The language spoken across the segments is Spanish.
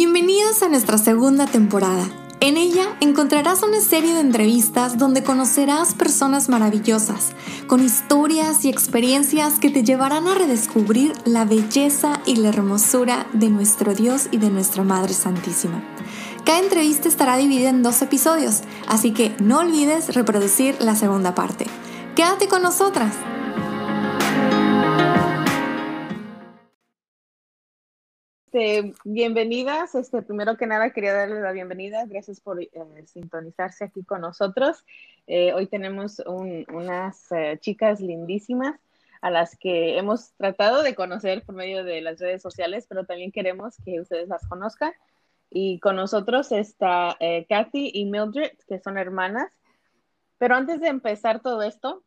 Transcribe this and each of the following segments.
Bienvenidos a nuestra segunda temporada. En ella encontrarás una serie de entrevistas donde conocerás personas maravillosas, con historias y experiencias que te llevarán a redescubrir la belleza y la hermosura de nuestro Dios y de nuestra Madre Santísima. Cada entrevista estará dividida en dos episodios, así que no olvides reproducir la segunda parte. Quédate con nosotras. Este, bienvenidas. Este, primero que nada, quería darles la bienvenida. Gracias por eh, sintonizarse aquí con nosotros. Eh, hoy tenemos unas eh, chicas lindísimas a las que hemos tratado de conocer por medio de las redes sociales, pero también queremos que ustedes las conozcan. Y con nosotros está Kathy y Mildred, que son hermanas. Pero antes de empezar todo esto,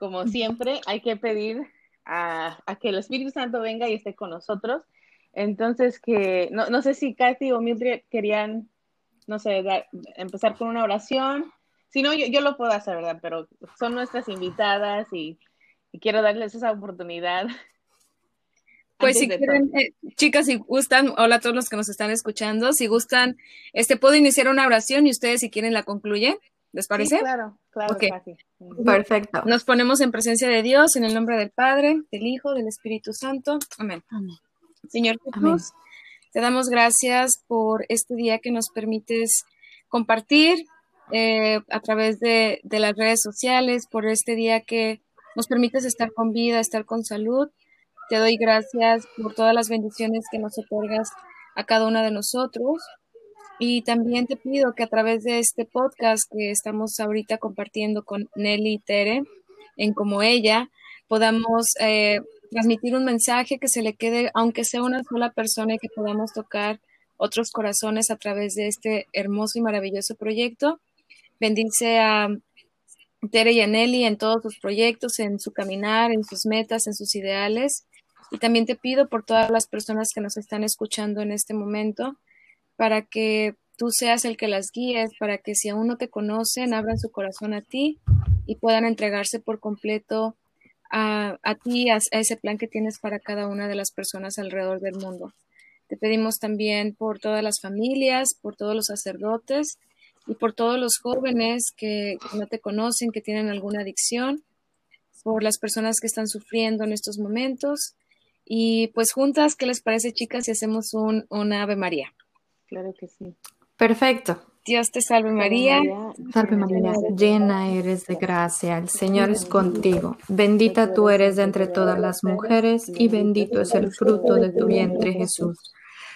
como siempre, hay que pedir a, a que el Espíritu Santo venga y esté con nosotros entonces, que no, no sé si Kathy o Mildred querían, no sé, empezar con una oración. Si no, yo, yo, lo puedo hacer, ¿verdad? Pero son nuestras invitadas y, quiero darles esa oportunidad. Pues si quieren, eh, chicas, si gustan, hola a todos los que nos están escuchando, si gustan, este, puedo iniciar una oración y ustedes si quieren la concluyen, ¿les parece? claro, claro. Perfecto. Nos ponemos en presencia de Dios, en el nombre del Padre, del Hijo, del Espíritu Santo. Amén. Amén. Señor Jesús, te damos gracias por este día que nos permites compartir eh, a través de, las redes sociales, por este día que nos permites estar con vida, estar con salud. Te doy gracias por todas las bendiciones que nos otorgas a cada una de nosotros. Y también te pido que a través de este podcast que estamos ahorita compartiendo con Nelly y Tere, en como ella, podamos eh, transmitir un mensaje que se le quede, aunque sea una sola persona y que podamos tocar otros corazones a través de este hermoso y maravilloso proyecto. Bendice a Tere y a Nelly en todos sus proyectos, en su caminar, en sus metas, en sus ideales. Y también te pido por todas las personas que nos están escuchando en este momento, para que tú seas el que las guíes, para que si aún no te conocen, abran su corazón a ti y puedan entregarse por completo a, ti, a, ese plan que tienes para cada una de las personas alrededor del mundo. Te pedimos también por todas las familias, por todos los sacerdotes y por todos los jóvenes que no te conocen, que tienen alguna adicción, por las personas que están sufriendo en estos momentos. Y pues juntas, ¿qué les parece, chicas, si hacemos un, una Ave María? Claro que sí. Perfecto. Dios te salve María. Salve María, llena eres de gracia, el Señor es contigo. Bendita tú eres de entre todas las mujeres y bendito es el fruto de tu vientre Jesús.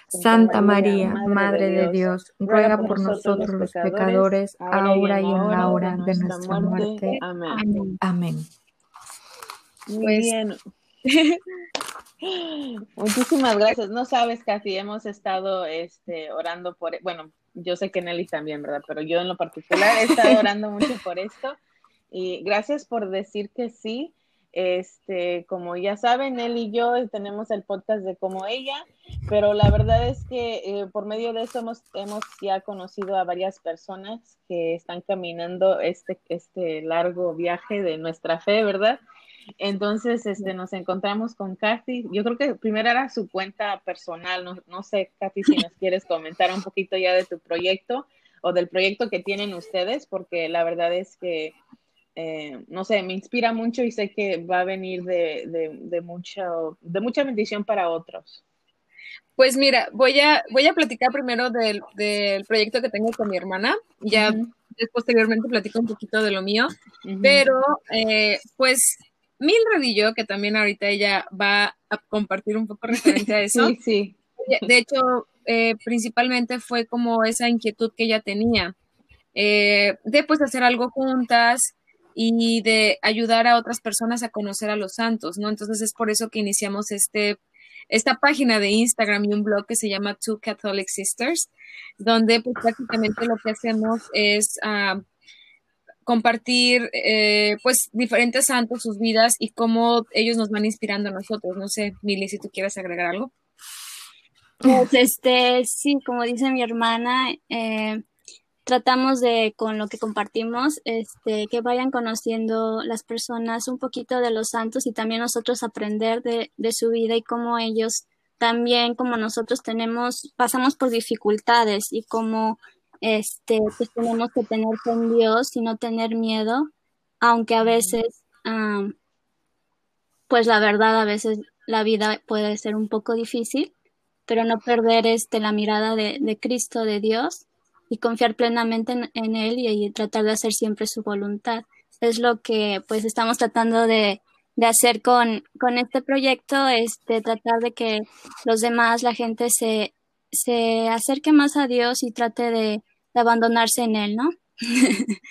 Santa María, Madre de Dios, ruega por nosotros los pecadores, ahora y en la hora de nuestra muerte. Amén. Amén. Muy pues bien. Muchísimas gracias. No sabes, casi hemos estado este, orando por, bueno, yo sé que Nelly también, ¿verdad? Pero yo en lo particular he estado orando mucho por esto. Y gracias por decir que sí. Este, como ya saben, Nelly y yo tenemos el podcast de Como Ella, pero la verdad es que eh, por medio de eso hemos, hemos ya conocido a varias personas que están caminando este, este largo viaje de nuestra fe, ¿verdad? Entonces, este, nos encontramos con Kathy. Yo creo que primero era su cuenta personal. No, no sé, Kathy, si nos quieres comentar un poquito ya de tu proyecto o del proyecto que tienen ustedes, porque la verdad es que, eh, no sé, me inspira mucho y sé que va a venir de, de, de, mucho, de mucha bendición para otros. Pues mira, voy a, voy a platicar primero del, del proyecto que tengo con mi hermana. Ya posteriormente platico un poquito de lo mío. Pero, eh, pues Mildred y yo, que también ahorita ella va a compartir un poco referente a eso. sí, sí. De hecho, eh, principalmente fue como esa inquietud que ella tenía eh, de pues hacer algo juntas y de ayudar a otras personas a conocer a los santos, ¿no? Entonces es por eso que iniciamos este esta página de Instagram y un blog que se llama Two Catholic Sisters, donde pues prácticamente lo que hacemos es uh, compartir eh, pues diferentes santos, sus vidas y cómo ellos nos van inspirando a nosotros. No sé, Mili, si tú quieres agregar algo. Pues este, sí, como dice mi hermana, eh, tratamos de, con lo que compartimos, este, que vayan conociendo las personas un poquito de los santos y también nosotros aprender de, de su vida y cómo ellos también como nosotros tenemos, pasamos por dificultades y como este, pues tenemos que tener fe en Dios y no tener miedo, aunque a veces, pues la verdad, a veces la vida puede ser un poco difícil, pero no perder este, la mirada de, de Cristo, de Dios, y confiar plenamente en, Él y, tratar de hacer siempre su voluntad. Es lo que pues estamos tratando de, de hacer con, con este proyecto, este, tratar de que los demás, la gente se, se acerque más a Dios y trate de, de abandonarse en Él, ¿no?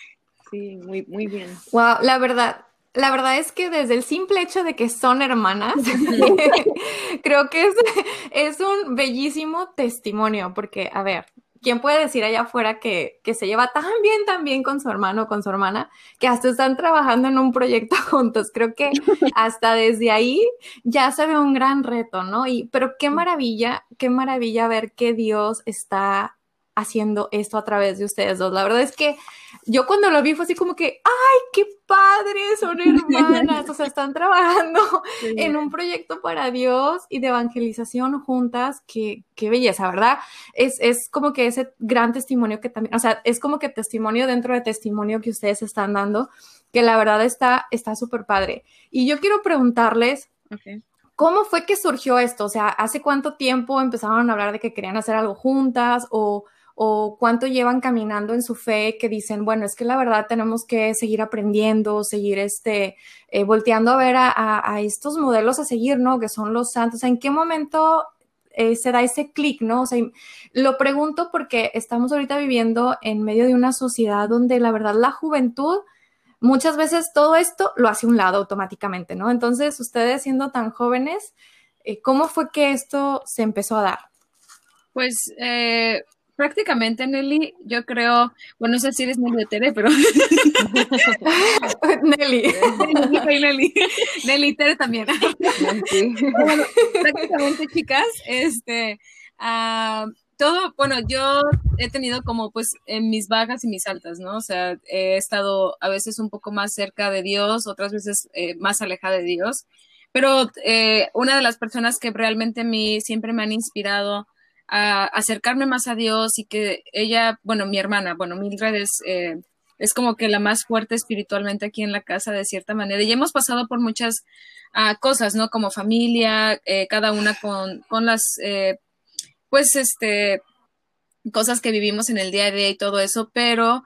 Sí, muy, muy bien. Wow, la verdad, la verdad es que desde el simple hecho de que son hermanas, creo que es, es, un bellísimo testimonio, porque, a ver, ¿quién puede decir allá afuera que, que, se lleva tan bien, tan bien con su hermano o con su hermana, que hasta están trabajando en un proyecto juntos? Creo que hasta desde ahí ya se ve un gran reto, ¿no? Y, pero qué maravilla, qué maravilla ver que Dios está haciendo esto a través de ustedes dos. La verdad es que yo cuando lo vi fue así como que, ¡ay, qué padre! Son hermanas, o sea, están trabajando en un proyecto para Dios y de evangelización juntas. Qué, qué belleza, ¿verdad? Es, es como que ese gran testimonio que también, o sea, es como que testimonio dentro de testimonio que ustedes están dando, que la verdad está súper padre. Y yo quiero preguntarles, ¿Cómo fue que surgió esto? O sea, ¿hace cuánto tiempo empezaron a hablar de que querían hacer algo juntas? ¿O o cuánto llevan caminando en su fe que dicen, bueno, es que la verdad tenemos que seguir aprendiendo, seguir este, eh, volteando a ver a, estos modelos a seguir, ¿no? Que son los santos. ¿En qué momento eh, se da ese clic, ¿no? O sea, lo pregunto porque estamos ahorita viviendo en medio de una sociedad donde la verdad la juventud muchas veces todo esto lo hace un lado automáticamente, ¿no? Entonces, ustedes siendo tan jóvenes, eh, ¿cómo fue que esto se empezó a dar? Pues prácticamente, Nelly, yo creo, bueno, no sé si eres Nelly de Tere, pero... Nelly. Nelly. Nelly, Tere también. bueno, prácticamente, chicas, este... Uh, todo, bueno, yo he tenido como pues en mis bajas y mis altas, ¿no? O sea, he estado a veces un poco más cerca de Dios, otras veces eh, más alejada de Dios, pero eh, una de las personas que realmente a mí siempre me han inspirado a acercarme más a Dios y que ella, bueno, mi hermana, bueno, Mildred es, eh, es como que la más fuerte espiritualmente aquí en la casa de cierta manera. Y hemos pasado por muchas ah, cosas, ¿no? Como familia, eh, cada una con, con las, eh, pues, este, cosas que vivimos en el día a día y todo eso, pero,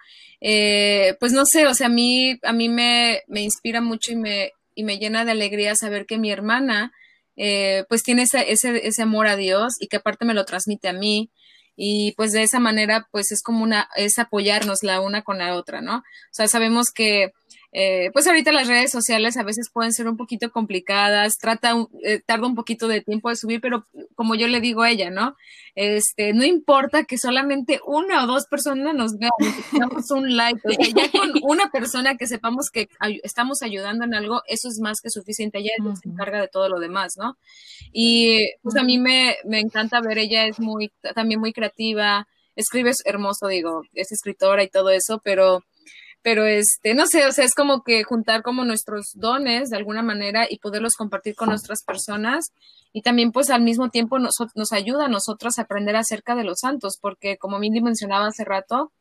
pues no sé, o sea, a mí, a mí me, me inspira mucho y me, y me llena de alegría saber que mi hermana, eh, pues tiene ese, ese, ese amor a Dios y que aparte me lo transmite a mí y pues de esa manera pues es como una, es apoyarnos la una con la otra, ¿no? O sea, sabemos que eh, pues ahorita las redes sociales a veces pueden ser un poquito complicadas, trata, eh, tarda un poquito de tiempo de subir, pero como yo le digo a ella, ¿no? Este, no importa que solamente una o dos personas nos vean, damos un like, o sea, ya con una persona que sepamos que estamos ayudando en algo, eso es más que suficiente, ella se encarga de todo lo demás, ¿no? Y pues a mí me, me encanta ver, ella es muy, también muy creativa, escribe hermoso, digo, es escritora y todo eso, pero pero este, no sé, o sea, es como que juntar como nuestros dones de alguna manera y poderlos compartir con nuestras personas. Y también pues al mismo tiempo nos, nos ayuda a nosotros a aprender acerca de los santos, porque como Mindy mencionaba hace rato,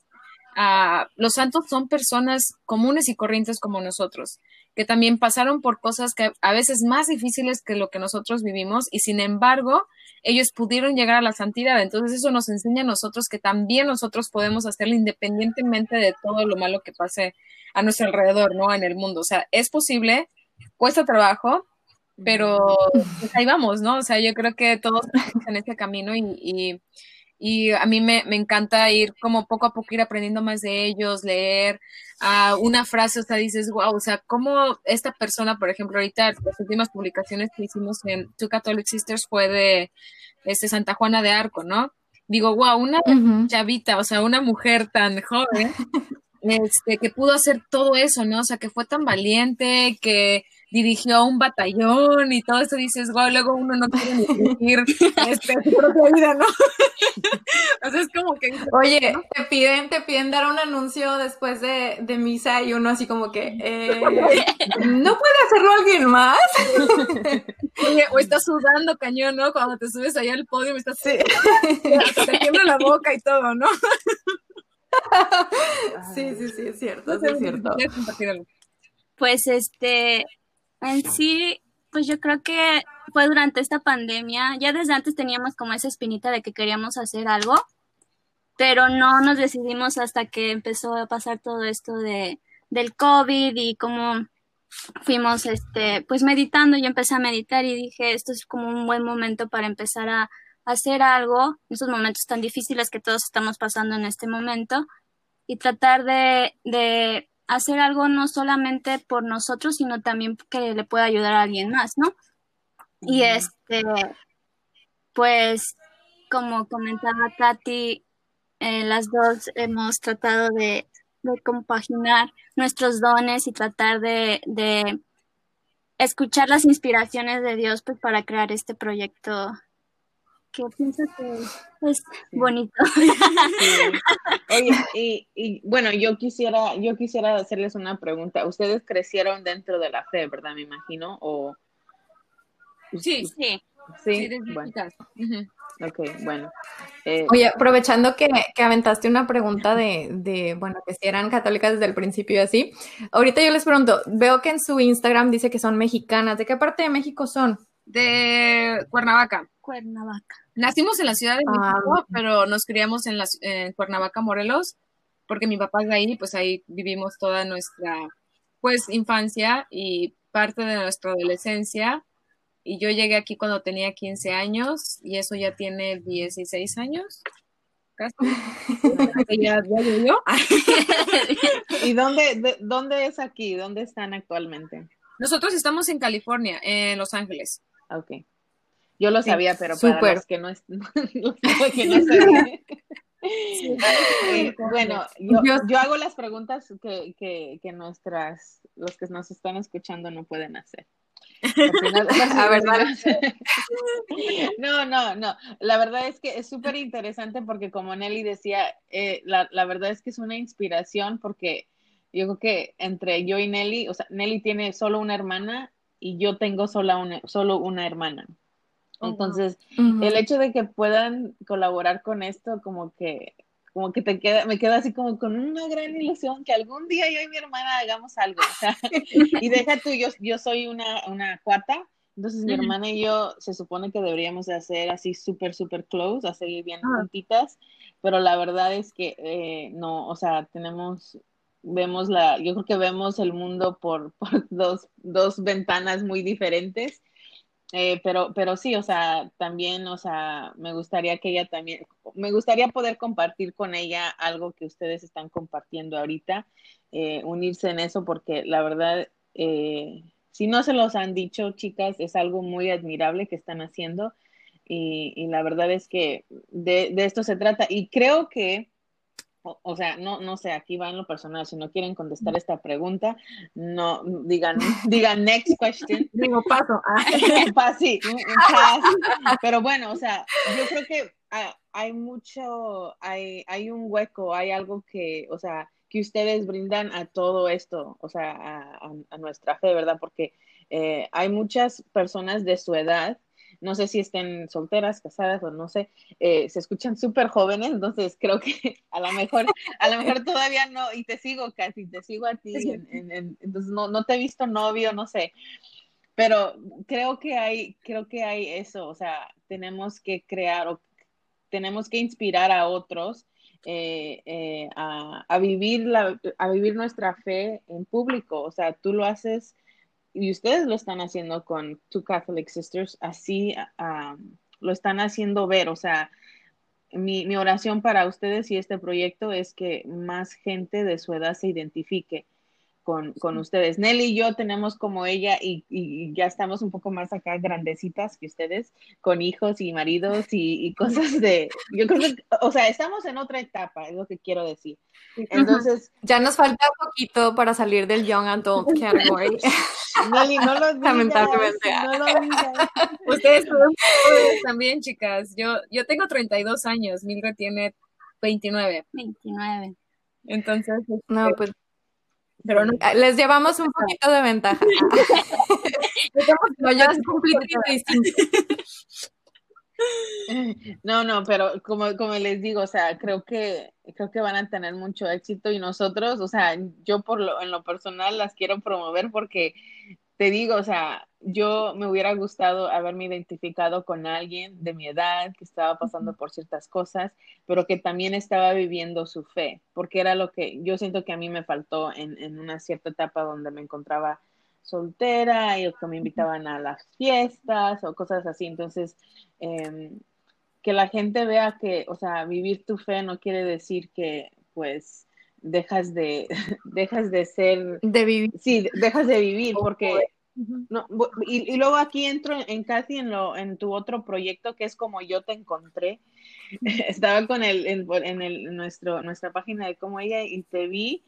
uh, los santos son personas comunes y corrientes como nosotros, que también pasaron por cosas que a veces más difíciles que lo que nosotros vivimos y sin embargo ellos pudieron llegar a la santidad. Entonces eso nos enseña a nosotros que también nosotros podemos hacerlo independientemente de todo lo malo que pase a nuestro alrededor, ¿no? En el mundo. O sea, es posible, cuesta trabajo, pero pues ahí vamos, ¿no? O sea, yo creo que todos en este camino y, y, a mí me, me, encanta ir como poco a poco ir aprendiendo más de ellos, leer uh, una frase, o sea, dices, wow, o sea, cómo esta persona, por ejemplo, ahorita las últimas publicaciones que hicimos en Two Catholic Sisters fue de este, Santa Juana de Arco, ¿no? Digo, wow, una chavita, o sea, una mujer tan joven, este, que pudo hacer todo eso, ¿no? O sea, que fue tan valiente, que dirigió un batallón y todo eso, dices, wow, luego uno no quiere ni dirigir este, su propia vida, ¿no? o sea, es como que... Oye, te piden, te piden dar un anuncio después de, de misa y uno así como que, eh, ¿no puede hacerlo alguien más? Oye, o estás sudando cañón, ¿no? Cuando te subes allá al podio, estás... Sí. Te tiembla la boca y todo, ¿no? sí, sí, sí, es cierto, es cierto. Pues este, en sí, pues yo creo que fue durante esta pandemia, ya desde antes teníamos como esa espinita de que queríamos hacer algo, pero no nos decidimos hasta que empezó a pasar todo esto de, del COVID y como fuimos este pues meditando, yo empecé a meditar y dije, esto es como un buen momento para empezar a, hacer algo en esos momentos tan difíciles que todos estamos pasando en este momento y tratar de, de hacer algo no solamente por nosotros, sino también que le pueda ayudar a alguien más, ¿no? Y este, pues, como comentaba Katy, eh, las dos hemos tratado de, compaginar nuestros dones y tratar de, de, escuchar las inspiraciones de Dios pues, para crear este proyecto que pienso que es bonito. Oye, y, y, bueno, yo quisiera, yo quisiera hacerles una pregunta. Ustedes crecieron dentro de la fe, ¿verdad? Me imagino, o sí, sí. Sí, bueno. Ok, bueno. Eh, Oye, aprovechando que, que, aventaste una pregunta de, de, bueno, que si eran católicas desde el principio y así, ahorita yo les pregunto, veo que en su Instagram dice que son mexicanas, ¿de qué parte de México son? De Cuernavaca. Cuernavaca. Nacimos en la Ciudad de ah, México, pero nos criamos en, la, en Cuernavaca, Morelos, porque mi papá es de ahí, pues ahí vivimos toda nuestra, pues, infancia y parte de nuestra adolescencia. Y yo llegué aquí cuando tenía 15 años y eso ya tiene 16 años. Casi. ya, ¿Y dónde, dónde es aquí? ¿Dónde están actualmente? Nosotros estamos en California, en Los Ángeles. Ok. Yo lo sabía, pero para los que no, es, que no. Eh, bueno, yo, yo, hago las preguntas que, que, que, nuestras, los que nos están escuchando no pueden hacer. a ver, no, no, no. La verdad es que es súper interesante porque como Nelly decía, eh, la, la, verdad es que es una inspiración porque yo creo que entre yo y Nelly, o sea, Nelly tiene solo una hermana y yo tengo sola una, solo una hermana. Entonces, el hecho de que puedan colaborar con esto, como que, como que te queda, me queda así como con una gran ilusión que algún día yo y mi hermana hagamos algo. y deja tú, yo, yo soy una, una cuata, entonces mi hermana y yo se supone que deberíamos de hacer así súper, súper close, a seguir bien juntitas, pero la verdad es que eh, no, o sea, tenemos, vemos la, yo creo que vemos el mundo por, por dos, dos ventanas muy diferentes. Eh, pero, pero sí, o sea, también, o sea, me gustaría que ella también, me gustaría poder compartir con ella algo que ustedes están compartiendo ahorita, eh, unirse en eso, porque la verdad, eh, si no se los han dicho, chicas, es algo muy admirable que están haciendo. Y, y la verdad es que de, de esto se trata. Y creo que o, sea, no, no sé, aquí va en lo personal, si no quieren contestar esta pregunta, no, digan, digan next question. Digo, paso. Ah. sí, Pero bueno, o sea, yo creo que hay mucho, hay, hay un hueco, hay algo que, o sea, que ustedes brindan a todo esto, o sea, a, a nuestra fe, ¿verdad? Porque eh, hay muchas personas de su edad no sé si estén solteras, casadas o no sé, eh, se escuchan súper jóvenes, entonces creo que a lo mejor, a lo mejor todavía no, y te sigo casi, te sigo a ti, entonces no, no te he visto novio, no sé, pero creo que hay, creo que hay eso, o sea, tenemos que crear o tenemos que inspirar a otros eh, eh, a, a, vivir la, a vivir nuestra fe en público. O sea, tú lo haces y ustedes lo están haciendo con Two Catholic Sisters, así lo están haciendo ver, o sea, mi, mi, oración para ustedes y este proyecto es que más gente de su edad se identifique con, con, ustedes. Nelly y yo tenemos como ella y, y, ya estamos un poco más acá grandecitas que ustedes, con hijos y maridos y, cosas de, yo creo que, o sea, estamos en otra etapa, es lo que quiero decir. Entonces, ya nos falta un poquito para salir del young adult category. Nelly, no lo digas, Lamentablemente. No lo Ustedes también, chicas. Yo, yo tengo 32 años, Mildred tiene 29. 29. Entonces, no, este, pues pero les llevamos un poquito de ventaja. no, no, pero como, como les digo, o sea, creo que creo que van a tener mucho éxito y nosotros, o sea, yo por lo en lo personal las quiero promover porque te digo, o sea, yo me hubiera gustado haberme identificado con alguien de mi edad que estaba pasando por ciertas cosas, pero que también estaba viviendo su fe, porque era lo que yo siento que a mí me faltó en, una cierta etapa donde me encontraba soltera y que me invitaban a las fiestas o cosas así. Entonces, em, que la gente vea que, o sea, vivir tu fe no quiere decir que, pues, dejas de, dejas de ser... De vivir. Sí, dejas de vivir porque... No, y, luego aquí entro en casi en lo en tu otro proyecto que es como yo te encontré. Estaba con el en, el nuestro nuestra página de como ella y te vi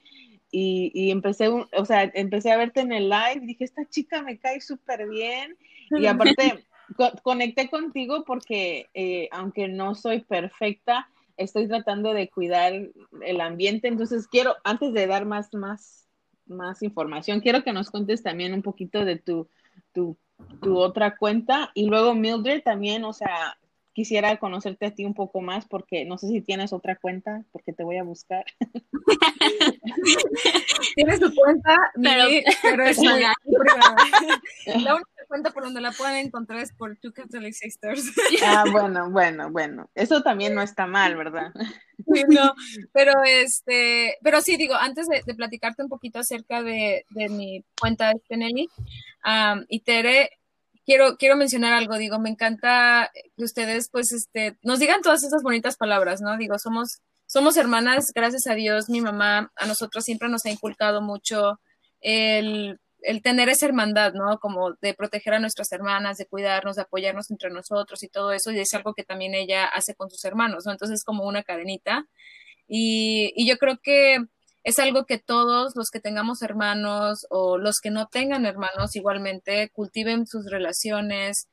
y, y empecé o sea, empecé a verte en el live, dije, esta chica me cae súper bien y aparte conecté contigo porque eh, aunque no soy perfecta, estoy tratando de cuidar el ambiente, entonces quiero, antes de dar más, más, más información, quiero que nos cuentes también un poquito de tu, tu, tu otra cuenta y luego Mildred también, o sea, quisiera conocerte a ti un poco más porque no sé si tienes otra cuenta porque te voy a buscar. tienes tu cuenta, pero, pero es la única cuenta por donde la pueden encontrar es por Two Catholic Sisters. Ah, bueno, bueno, bueno. Eso también no está mal, ¿verdad? No, pero este, pero sí, digo, antes de, platicarte un poquito acerca de, mi cuenta de Nelly, y Tere, quiero, quiero mencionar algo, digo, me encanta que ustedes, pues, este, nos digan todas esas bonitas palabras, ¿no? Digo, somos, somos hermanas, gracias a Dios, mi mamá a nosotros siempre nos ha inculcado mucho el, el tener esa hermandad, ¿no? Como de proteger a nuestras hermanas, de cuidarnos, de apoyarnos entre nosotros y todo eso, y es algo que también ella hace con sus hermanos, ¿no? Entonces es como una cadenita. Y, y yo creo que es algo que todos los que tengamos hermanos o los que no tengan hermanos igualmente cultiven sus relaciones,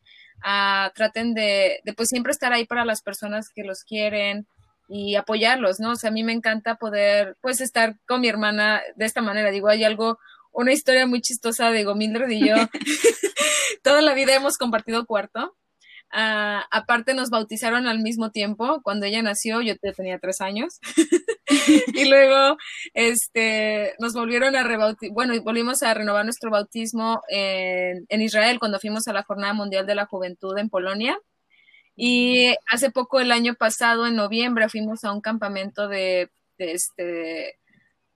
uh, traten de, de, pues siempre estar ahí para las personas que los quieren y apoyarlos, ¿no? O sea, a mí me encanta poder pues estar con mi hermana de esta manera. Digo, hay algo, una historia muy chistosa de Gomildred y yo. Toda la vida hemos compartido cuarto. Uh, aparte nos bautizaron al mismo tiempo. Cuando ella nació, yo tenía tres años. y luego, este, nos volvieron a rebautizar, bueno, volvimos a renovar nuestro bautismo en, en, Israel cuando fuimos a la Jornada Mundial de la Juventud en Polonia. Y hace poco, el año pasado, en noviembre, fuimos a un campamento de, de este,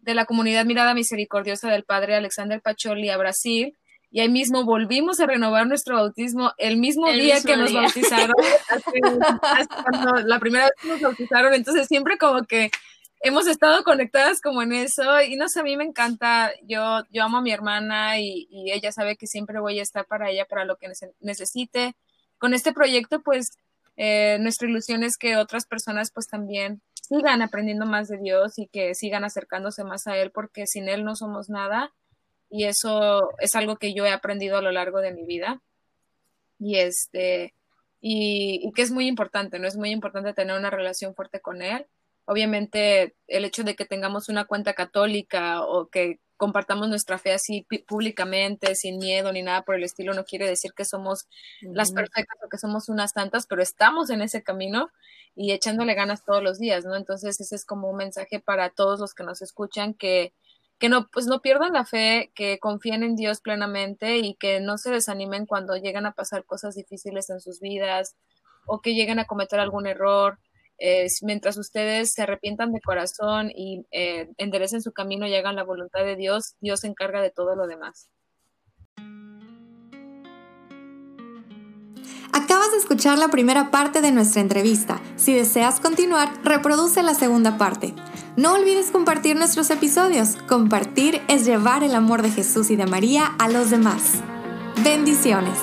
de la comunidad Mirada Misericordiosa del Padre Alexander Pacholi a Brasil y ahí mismo volvimos a renovar nuestro bautismo el mismo día que nos bautizaron, la primera vez que nos bautizaron, entonces siempre como que hemos estado conectadas como en eso y no sé, a mí me encanta, yo, yo amo a mi hermana y, ella sabe que siempre voy a estar para ella, para lo que necesite. Con este proyecto, pues, eh, nuestra ilusión es que otras personas pues también sigan aprendiendo más de Dios y que sigan acercándose más a Él, porque sin Él no somos nada y eso es algo que yo he aprendido a lo largo de mi vida y este y, que es muy importante, ¿no? Es muy importante tener una relación fuerte con él. Obviamente el hecho de que tengamos una cuenta católica o que compartamos nuestra fe así públicamente, sin miedo ni nada por el estilo, no quiere decir que somos las perfectas o que somos unas tantas, pero estamos en ese camino y echándole ganas todos los días, ¿no? Entonces ese es como un mensaje para todos los que nos escuchan que que no, pues no pierdan la fe, que confíen en Dios plenamente y que no se desanimen cuando llegan a pasar cosas difíciles en sus vidas o que lleguen a cometer algún error. Mientras ustedes se arrepientan de corazón y eh, enderecen su camino y hagan la voluntad de Dios, Dios se encarga de todo lo demás. Acabas de escuchar la primera parte de nuestra entrevista. Si deseas continuar, reproduce la segunda parte. No olvides compartir nuestros episodios. Compartir es llevar el amor de Jesús y de María a los demás. Bendiciones.